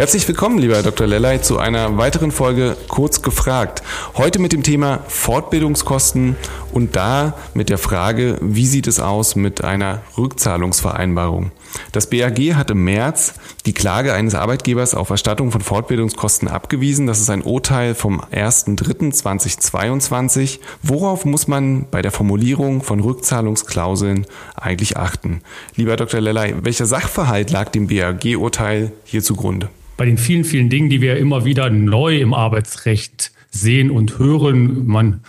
Herzlich willkommen, lieber Dr. Lellay, zu einer weiteren Folge Kurz gefragt. Heute mit dem Thema Fortbildungskosten und da mit der Frage, wie sieht es aus mit einer Rückzahlungsvereinbarung? Das BAG hat im März die Klage eines Arbeitgebers auf Erstattung von Fortbildungskosten abgewiesen. Das ist ein Urteil vom 1.3.2022. Worauf muss man bei der Formulierung von Rückzahlungsklauseln eigentlich achten? Lieber Dr. Lellay, welcher Sachverhalt lag dem BAG-Urteil hier zugrunde? Bei den vielen, vielen Dingen, die wir immer wieder neu im Arbeitsrecht sehen und hören. Man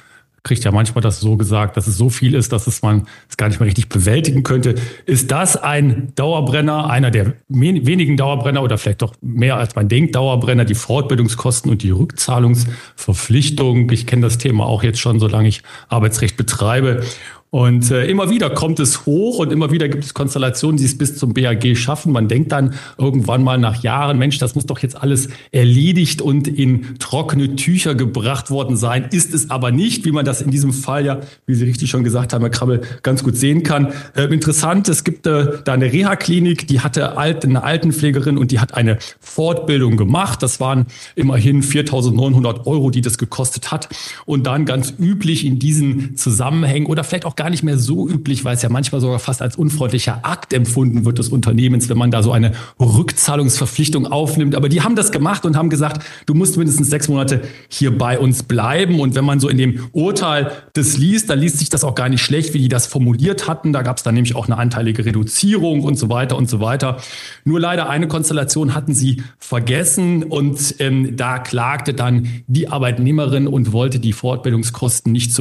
kriegt ja manchmal das so gesagt, dass es so viel ist, dass es man es gar nicht mehr richtig bewältigen könnte. Ist das ein Dauerbrenner, einer der wenigen Dauerbrenner oder vielleicht doch mehr als man denkt, Dauerbrenner, die Fortbildungskosten und die Rückzahlungsverpflichtung? Ich kenne das Thema auch jetzt schon, solange ich Arbeitsrecht betreibe. Und äh, immer wieder kommt es hoch und immer wieder gibt es Konstellationen, die es bis zum BAG schaffen. Man denkt dann irgendwann mal nach Jahren, Mensch, das muss doch jetzt alles erledigt und in trockene Tücher gebracht worden sein. Ist es aber nicht, wie man das in diesem Fall ja, wie Sie richtig schon gesagt haben, Herr Krabbel, ganz gut sehen kann. Äh, interessant, es gibt äh, da eine Reha-Klinik, die hatte alt, eine Altenpflegerin und die hat eine Fortbildung gemacht. Das waren immerhin 4.900 Euro, die das gekostet hat. Und dann ganz üblich in diesen Zusammenhängen oder vielleicht auch gar nicht mehr so üblich, weil es ja manchmal sogar fast als unfreundlicher Akt empfunden wird des Unternehmens, wenn man da so eine Rückzahlungsverpflichtung aufnimmt. Aber die haben das gemacht und haben gesagt, du musst mindestens sechs Monate hier bei uns bleiben. Und wenn man so in dem Urteil das liest, dann liest sich das auch gar nicht schlecht, wie die das formuliert hatten. Da gab es dann nämlich auch eine anteilige Reduzierung und so weiter und so weiter. Nur leider eine Konstellation hatten sie vergessen und ähm, da klagte dann die Arbeitnehmerin und wollte die Fortbildungskosten nicht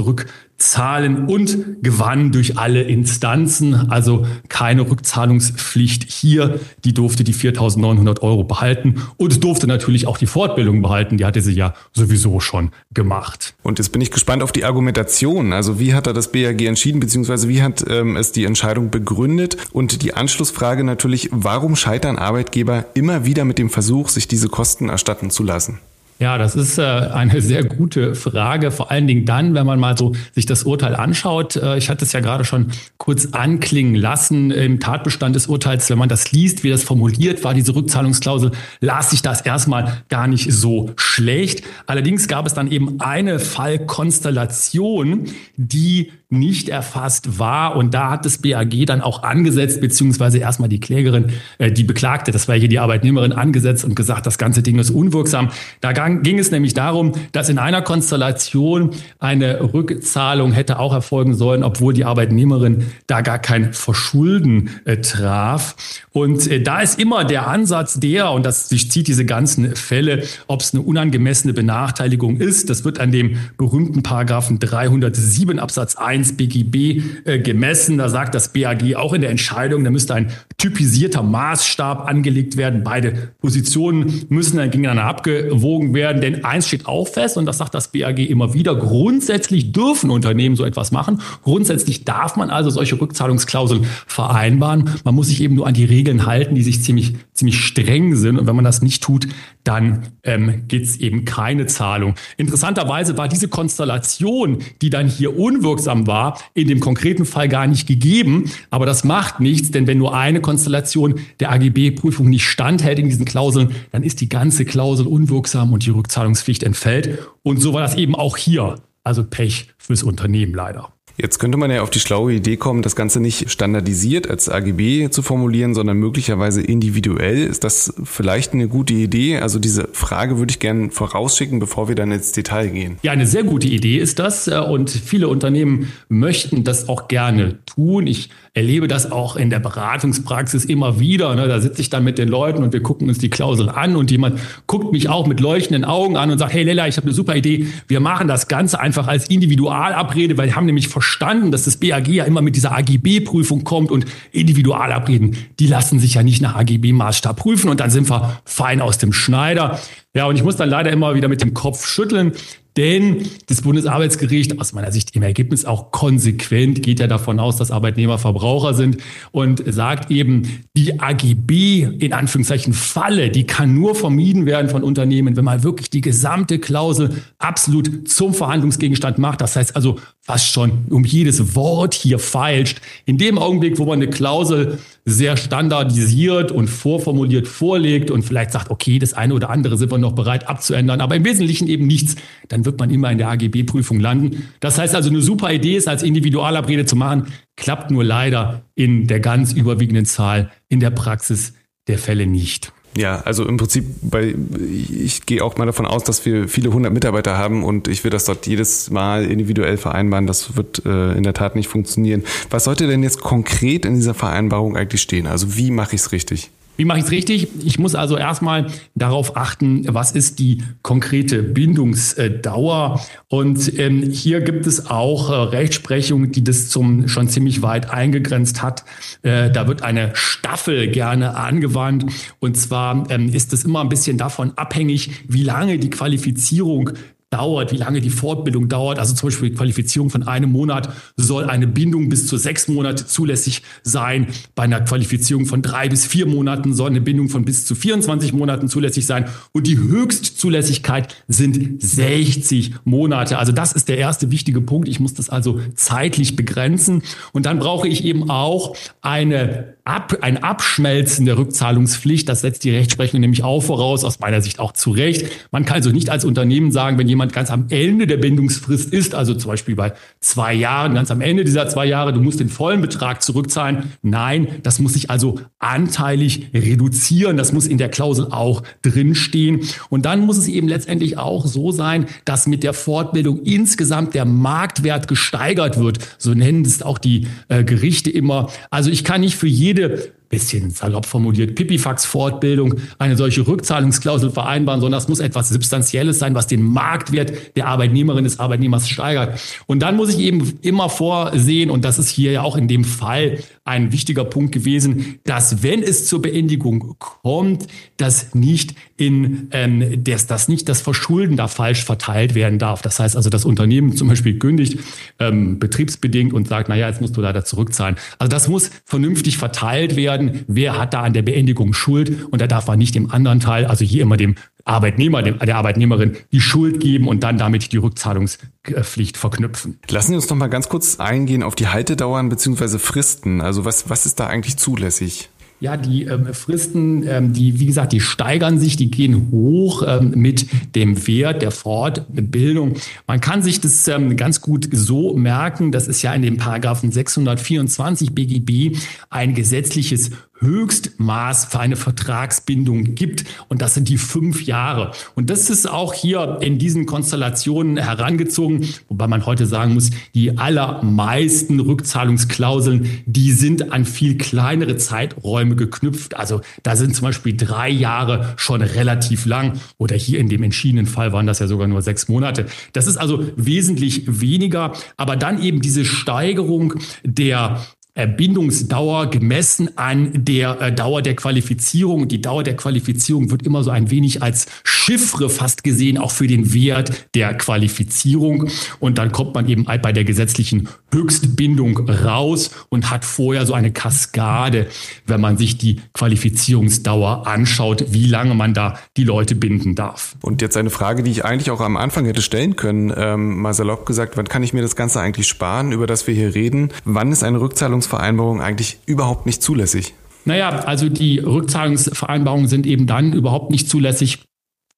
zurückzahlen und gewann durch alle Instanzen, also keine Rückzahlungspflicht hier. Die durfte die 4.900 Euro behalten und durfte natürlich auch die Fortbildung behalten. Die hatte sie ja sowieso schon gemacht. Und jetzt bin ich gespannt auf die Argumentation. Also wie hat er das BAG entschieden, beziehungsweise wie hat ähm, es die Entscheidung begründet? Und die Anschlussfrage natürlich, warum scheitern Arbeitgeber immer wieder mit dem Versuch, sich diese Kosten erstatten zu lassen? Ja, das ist äh, eine sehr gute Frage. Vor allen Dingen dann, wenn man mal so sich das Urteil anschaut. Äh, ich hatte es ja gerade schon kurz anklingen lassen im Tatbestand des Urteils. Wenn man das liest, wie das formuliert war, diese Rückzahlungsklausel, las sich das erstmal gar nicht so schlecht. Allerdings gab es dann eben eine Fallkonstellation, die nicht erfasst war. Und da hat das BAG dann auch angesetzt, beziehungsweise erstmal die Klägerin, äh, die Beklagte, das war hier die Arbeitnehmerin, angesetzt und gesagt, das ganze Ding ist unwirksam. Da ging es nämlich darum, dass in einer Konstellation eine Rückzahlung hätte auch erfolgen sollen, obwohl die Arbeitnehmerin da gar kein Verschulden äh, traf. Und äh, da ist immer der Ansatz der, und das durchzieht diese ganzen Fälle, ob es eine unangemessene Benachteiligung ist. Das wird an dem berühmten Paragraphen 307 Absatz 1 1 BGB äh, gemessen. Da sagt das BAG auch in der Entscheidung, da müsste ein typisierter Maßstab angelegt werden. Beide Positionen müssen dann gegeneinander abgewogen werden. Denn eins steht auch fest, und das sagt das BAG immer wieder, grundsätzlich dürfen Unternehmen so etwas machen. Grundsätzlich darf man also solche Rückzahlungsklauseln vereinbaren. Man muss sich eben nur an die Regeln halten, die sich ziemlich, ziemlich streng sind. Und wenn man das nicht tut, dann ähm, gibt es eben keine Zahlung. Interessanterweise war diese Konstellation, die dann hier unwirksam war, in dem konkreten Fall gar nicht gegeben. Aber das macht nichts, denn wenn nur eine Konstellation der AGB-Prüfung nicht standhält in diesen Klauseln, dann ist die ganze Klausel unwirksam und die Rückzahlungspflicht entfällt. Und so war das eben auch hier. Also Pech fürs Unternehmen leider. Jetzt könnte man ja auf die schlaue Idee kommen, das Ganze nicht standardisiert als AGB zu formulieren, sondern möglicherweise individuell. Ist das vielleicht eine gute Idee? Also diese Frage würde ich gerne vorausschicken, bevor wir dann ins Detail gehen. Ja, eine sehr gute Idee ist das. Äh, und viele Unternehmen möchten das auch gerne tun. Ich erlebe das auch in der Beratungspraxis immer wieder. Ne? Da sitze ich dann mit den Leuten und wir gucken uns die Klausel an und jemand guckt mich auch mit leuchtenden Augen an und sagt, hey Lella, ich habe eine super Idee. Wir machen das Ganze einfach als Individualabrede, weil wir haben nämlich verstanden, dass das BAG ja immer mit dieser AGB-Prüfung kommt und Individualabreden, die lassen sich ja nicht nach AGB-Maßstab prüfen und dann sind wir fein aus dem Schneider. Ja, und ich muss dann leider immer wieder mit dem Kopf schütteln, denn das Bundesarbeitsgericht, aus meiner Sicht im Ergebnis auch konsequent, geht ja davon aus, dass Arbeitnehmer Verbraucher sind und sagt eben, die AGB in Anführungszeichen Falle, die kann nur vermieden werden von Unternehmen, wenn man wirklich die gesamte Klausel absolut zum Verhandlungsgegenstand macht. Das heißt also fast schon um jedes Wort hier feilscht. In dem Augenblick, wo man eine Klausel sehr standardisiert und vorformuliert vorlegt und vielleicht sagt, okay, das eine oder andere sind wir noch bereit abzuändern, aber im Wesentlichen eben nichts, dann wird man immer in der AGB-Prüfung landen. Das heißt also, eine super Idee ist, als Individualabrede zu machen, klappt nur leider in der ganz überwiegenden Zahl in der Praxis der Fälle nicht. Ja, also im Prinzip, bei, ich gehe auch mal davon aus, dass wir viele hundert Mitarbeiter haben und ich will das dort jedes Mal individuell vereinbaren. Das wird äh, in der Tat nicht funktionieren. Was sollte denn jetzt konkret in dieser Vereinbarung eigentlich stehen? Also wie mache ich es richtig? Wie mache ich es richtig? Ich muss also erstmal darauf achten, was ist die konkrete Bindungsdauer. Und ähm, hier gibt es auch äh, Rechtsprechung, die das zum schon ziemlich weit eingegrenzt hat. Äh, da wird eine Staffel gerne angewandt. Und zwar ähm, ist es immer ein bisschen davon abhängig, wie lange die Qualifizierung dauert, wie lange die Fortbildung dauert. Also zum Beispiel die Qualifizierung von einem Monat soll eine Bindung bis zu sechs Monate zulässig sein. Bei einer Qualifizierung von drei bis vier Monaten soll eine Bindung von bis zu 24 Monaten zulässig sein. Und die Höchstzulässigkeit sind 60 Monate. Also das ist der erste wichtige Punkt. Ich muss das also zeitlich begrenzen. Und dann brauche ich eben auch eine Ab, ein Abschmelzen der Rückzahlungspflicht. Das setzt die Rechtsprechung nämlich auch voraus, aus meiner Sicht auch zu Recht. Man kann also nicht als Unternehmen sagen, wenn jemand ganz am Ende der Bindungsfrist ist, also zum Beispiel bei zwei Jahren, ganz am Ende dieser zwei Jahre, du musst den vollen Betrag zurückzahlen. Nein, das muss sich also anteilig reduzieren. Das muss in der Klausel auch drinstehen. Und dann muss es eben letztendlich auch so sein, dass mit der Fortbildung insgesamt der Marktwert gesteigert wird. So nennen es auch die äh, Gerichte immer. Also ich kann nicht für jede did bisschen salopp formuliert, Pipifax-Fortbildung eine solche Rückzahlungsklausel vereinbaren, sondern das muss etwas Substanzielles sein, was den Marktwert der Arbeitnehmerin des Arbeitnehmers steigert. Und dann muss ich eben immer vorsehen, und das ist hier ja auch in dem Fall ein wichtiger Punkt gewesen, dass wenn es zur Beendigung kommt, dass nicht in ähm, dass, dass nicht das Verschulden da falsch verteilt werden darf. Das heißt also, das Unternehmen zum Beispiel kündigt ähm, betriebsbedingt und sagt, naja, jetzt musst du leider zurückzahlen. Also das muss vernünftig verteilt werden werden, wer hat da an der Beendigung Schuld und da darf man nicht dem anderen Teil, also hier immer dem Arbeitnehmer, der Arbeitnehmerin die Schuld geben und dann damit die Rückzahlungspflicht verknüpfen. Lassen Sie uns noch mal ganz kurz eingehen auf die Haltedauern bzw. Fristen. Also was, was ist da eigentlich zulässig? Ja, die ähm, Fristen, ähm, die, wie gesagt, die steigern sich, die gehen hoch ähm, mit dem Wert der Fortbildung. Man kann sich das ähm, ganz gut so merken, das ist ja in dem Paragraphen 624 BGB ein gesetzliches Höchstmaß für eine Vertragsbindung gibt. Und das sind die fünf Jahre. Und das ist auch hier in diesen Konstellationen herangezogen, wobei man heute sagen muss, die allermeisten Rückzahlungsklauseln, die sind an viel kleinere Zeiträume geknüpft. Also da sind zum Beispiel drei Jahre schon relativ lang oder hier in dem entschiedenen Fall waren das ja sogar nur sechs Monate. Das ist also wesentlich weniger, aber dann eben diese Steigerung der Bindungsdauer gemessen an der äh, Dauer der Qualifizierung. Die Dauer der Qualifizierung wird immer so ein wenig als Chiffre fast gesehen, auch für den Wert der Qualifizierung. Und dann kommt man eben bei der gesetzlichen Höchstbindung raus und hat vorher so eine Kaskade, wenn man sich die Qualifizierungsdauer anschaut, wie lange man da die Leute binden darf. Und jetzt eine Frage, die ich eigentlich auch am Anfang hätte stellen können, ähm, mal salopp gesagt, wann kann ich mir das Ganze eigentlich sparen, über das wir hier reden? Wann ist eine Rückzahlungsvereinbarung eigentlich überhaupt nicht zulässig? Naja, also die Rückzahlungsvereinbarungen sind eben dann überhaupt nicht zulässig,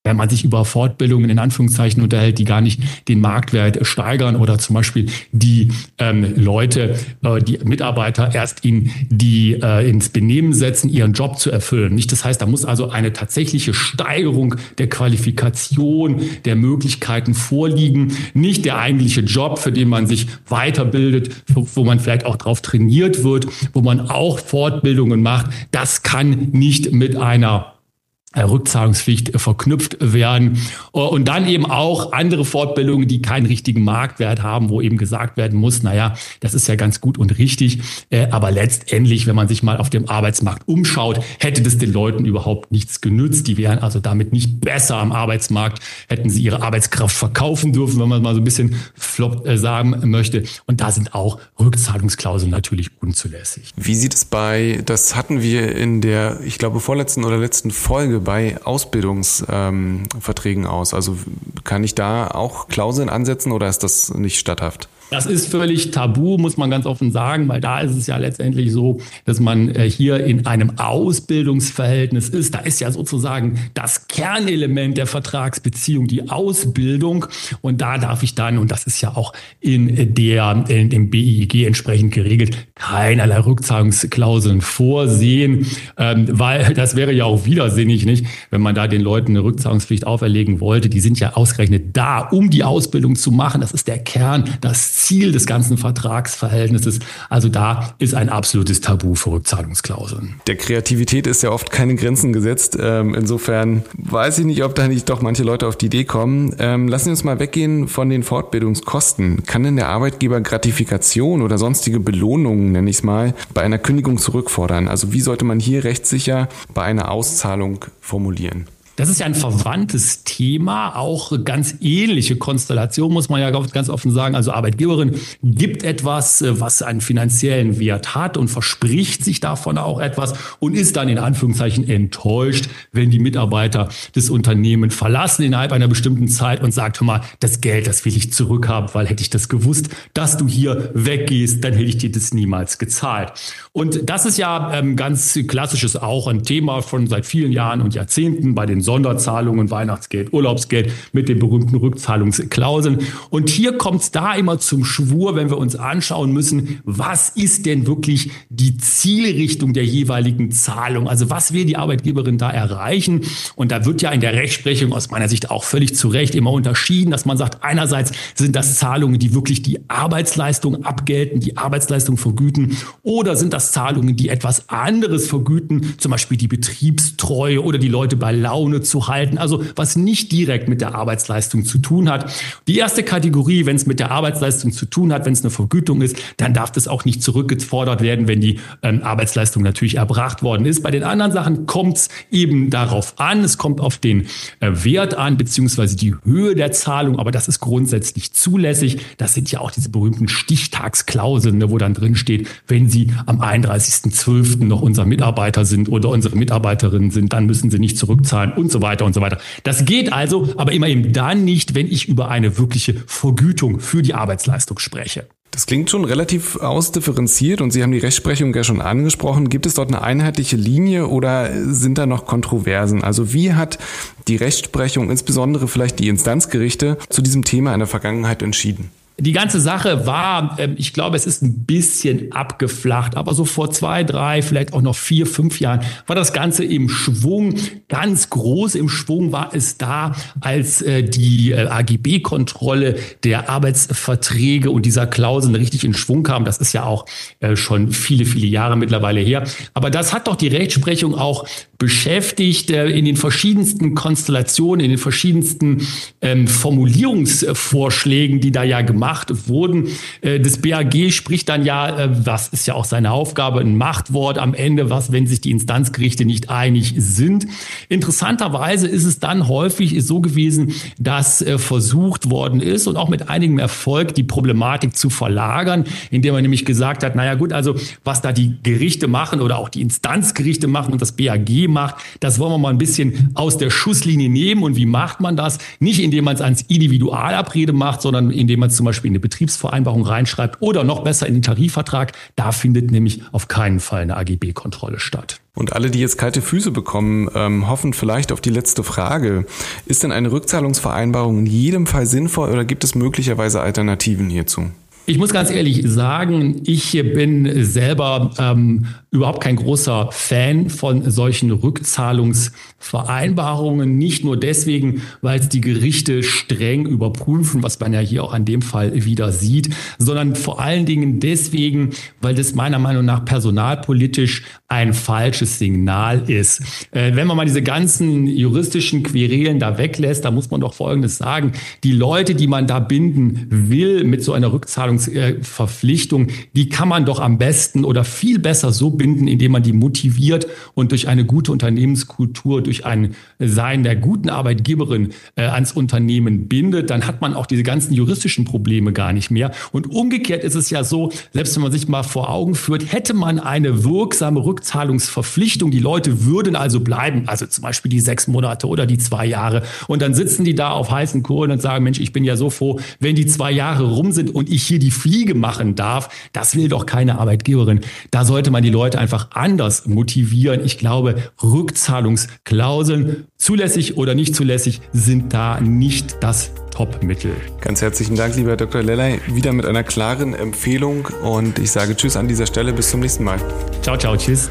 wenn man sich über Fortbildungen in Anführungszeichen unterhält, die gar nicht den Marktwert steigern oder zum Beispiel die ähm, Leute, äh, die Mitarbeiter erst in die äh, ins Benehmen setzen, ihren Job zu erfüllen. Nicht, das heißt, da muss also eine tatsächliche Steigerung der Qualifikation, der Möglichkeiten vorliegen, nicht der eigentliche Job, für den man sich weiterbildet, wo, wo man vielleicht auch drauf trainiert wird, wo man auch Fortbildungen macht. Das kann nicht mit einer Rückzahlungspflicht verknüpft werden. Und dann eben auch andere Fortbildungen, die keinen richtigen Marktwert haben, wo eben gesagt werden muss, naja, das ist ja ganz gut und richtig. Äh, aber letztendlich, wenn man sich mal auf dem Arbeitsmarkt umschaut, hätte das den Leuten überhaupt nichts genützt. Die wären also damit nicht besser am Arbeitsmarkt, hätten sie ihre Arbeitskraft verkaufen dürfen, wenn man mal so ein bisschen flop äh, sagen möchte. Und da sind auch Rückzahlungsklauseln natürlich unzulässig. Wie sieht es bei, das hatten wir in der, ich glaube, vorletzten oder letzten Folge bei Ausbildungsverträgen ähm, aus? Also kann ich da auch Klauseln ansetzen oder ist das nicht statthaft? Das ist völlig tabu, muss man ganz offen sagen, weil da ist es ja letztendlich so, dass man äh, hier in einem Ausbildungsverhältnis ist. Da ist ja sozusagen das Kernelement der Vertragsbeziehung die Ausbildung. Und da darf ich dann, und das ist ja auch in der, in dem BIG entsprechend geregelt, keinerlei Rückzahlungsklauseln vorsehen, ähm, weil das wäre ja auch widersinnig, nicht? Wenn man da den Leuten eine Rückzahlungspflicht auferlegen wollte. Die sind ja ausgerechnet da, um die Ausbildung zu machen. Das ist der Kern, das Ziel des ganzen Vertragsverhältnisses. Also da ist ein absolutes Tabu für Rückzahlungsklauseln. Der Kreativität ist ja oft keine Grenzen gesetzt. Ähm, insofern weiß ich nicht, ob da nicht doch manche Leute auf die Idee kommen. Ähm, lassen Sie uns mal weggehen von den Fortbildungskosten. Kann denn der Arbeitgeber Gratifikation oder sonstige Belohnungen, nenne ich es mal, bei einer Kündigung zurückfordern? Also wie sollte man hier rechtssicher bei einer Auszahlung formulieren? Das ist ja ein verwandtes Thema, auch ganz ähnliche Konstellation, muss man ja ganz offen sagen. Also Arbeitgeberin gibt etwas, äh, was einen finanziellen Wert hat und verspricht sich davon auch etwas und ist dann in Anführungszeichen enttäuscht, wenn die Mitarbeiter das Unternehmen verlassen innerhalb einer bestimmten Zeit und sagt, hör mal, das Geld, das will ich zurückhaben, weil hätte ich das gewusst, dass du hier weggehst, dann hätte ich dir das niemals gezahlt. Und das ist ja ähm, ganz klassisches auch ein Thema von seit vielen Jahren und Jahrzehnten bei den Sonderzahlungen, Weihnachtsgeld, Urlaubsgeld mit den berühmten Rückzahlungsklauseln. Und hier kommt es da immer zum Schwur, wenn wir uns anschauen müssen, was ist denn wirklich die Zielrichtung der jeweiligen Zahlung? Also was will die Arbeitgeberin da erreichen? Und da wird ja in der Rechtsprechung aus meiner Sicht auch völlig zu Recht immer unterschieden, dass man sagt, einerseits sind das Zahlungen, die wirklich die Arbeitsleistung abgelten, die Arbeitsleistung vergüten, oder sind das Zahlungen, die etwas anderes vergüten, zum Beispiel die Betriebstreue oder die Leute bei Laune Laune zu halten, also was nicht direkt mit der Arbeitsleistung zu tun hat. Die erste Kategorie, wenn es mit der Arbeitsleistung zu tun hat, wenn es eine Vergütung ist, dann darf das auch nicht zurückgefordert werden, wenn die ähm, Arbeitsleistung natürlich erbracht worden ist. Bei den anderen Sachen kommt es eben darauf an, es kommt auf den äh, Wert an, beziehungsweise die Höhe der Zahlung, aber das ist grundsätzlich zulässig. Das sind ja auch diese berühmten Stichtagsklauseln, ne, wo dann drin steht, wenn Sie am 31.12. noch unser Mitarbeiter sind oder unsere Mitarbeiterin sind, dann müssen Sie nicht zurückzahlen und so weiter und so weiter. Das geht also, aber immer eben dann nicht, wenn ich über eine wirkliche Vergütung für die Arbeitsleistung spreche. Das klingt schon relativ ausdifferenziert und Sie haben die Rechtsprechung ja schon angesprochen. Gibt es dort eine einheitliche Linie oder sind da noch Kontroversen? Also wie hat die Rechtsprechung, insbesondere vielleicht die Instanzgerichte, zu diesem Thema in der Vergangenheit entschieden? Die ganze Sache war, ähm, ich glaube, es ist ein bisschen abgeflacht, aber so vor zwei, drei, vielleicht auch noch vier, fünf Jahren war das Ganze im Schwung. Ganz groß im Schwung war es da, als äh, die äh, AGB-Kontrolle der Arbeitsverträge und dieser Klauseln richtig in Schwung kam. Das ist ja auch äh, schon viele, viele Jahre mittlerweile her. Aber das hat doch die Rechtsprechung auch beschäftigt in den verschiedensten Konstellationen, in den verschiedensten ähm, Formulierungsvorschlägen, die da ja gemacht gemacht wurden. Äh, das BAG spricht dann ja, äh, was ist ja auch seine Aufgabe, ein Machtwort am Ende, was, wenn sich die Instanzgerichte nicht einig sind. Interessanterweise ist es dann häufig so gewesen, dass äh, versucht worden ist und auch mit einigem Erfolg die Problematik zu verlagern, indem man nämlich gesagt hat, naja gut, also was da die Gerichte machen oder auch die Instanzgerichte machen und das BAG macht, das wollen wir mal ein bisschen aus der Schusslinie nehmen. Und wie macht man das? Nicht indem man es ans Individualabrede macht, sondern indem man zum Beispiel Beispiel in eine Betriebsvereinbarung reinschreibt oder noch besser in den Tarifvertrag. Da findet nämlich auf keinen Fall eine AGB-Kontrolle statt. Und alle, die jetzt kalte Füße bekommen, ähm, hoffen vielleicht auf die letzte Frage. Ist denn eine Rückzahlungsvereinbarung in jedem Fall sinnvoll oder gibt es möglicherweise Alternativen hierzu? Ich muss ganz ehrlich sagen, ich bin selber ähm, überhaupt kein großer Fan von solchen Rückzahlungsvereinbarungen. Nicht nur deswegen, weil es die Gerichte streng überprüfen, was man ja hier auch an dem Fall wieder sieht, sondern vor allen Dingen deswegen, weil das meiner Meinung nach personalpolitisch ein falsches Signal ist. Äh, wenn man mal diese ganzen juristischen Querelen da weglässt, da muss man doch Folgendes sagen. Die Leute, die man da binden will mit so einer Rückzahlungsverpflichtung, die kann man doch am besten oder viel besser so binden, indem man die motiviert und durch eine gute Unternehmenskultur, durch ein Sein der guten Arbeitgeberin äh, ans Unternehmen bindet, dann hat man auch diese ganzen juristischen Probleme gar nicht mehr. Und umgekehrt ist es ja so, selbst wenn man sich mal vor Augen führt, hätte man eine wirksame Rückzahlungsverpflichtung, die Leute würden also bleiben, also zum Beispiel die sechs Monate oder die zwei Jahre. Und dann sitzen die da auf heißen Kohlen und sagen, Mensch, ich bin ja so froh, wenn die zwei Jahre rum sind und ich hier die Fliege machen darf. Das will doch keine Arbeitgeberin. Da sollte man die Leute einfach anders motivieren. Ich glaube, Rückzahlungsklauseln, zulässig oder nicht zulässig, sind da nicht das Top-Mittel. Ganz herzlichen Dank, lieber Dr. Lellay, wieder mit einer klaren Empfehlung und ich sage Tschüss an dieser Stelle, bis zum nächsten Mal. Ciao, ciao, tschüss.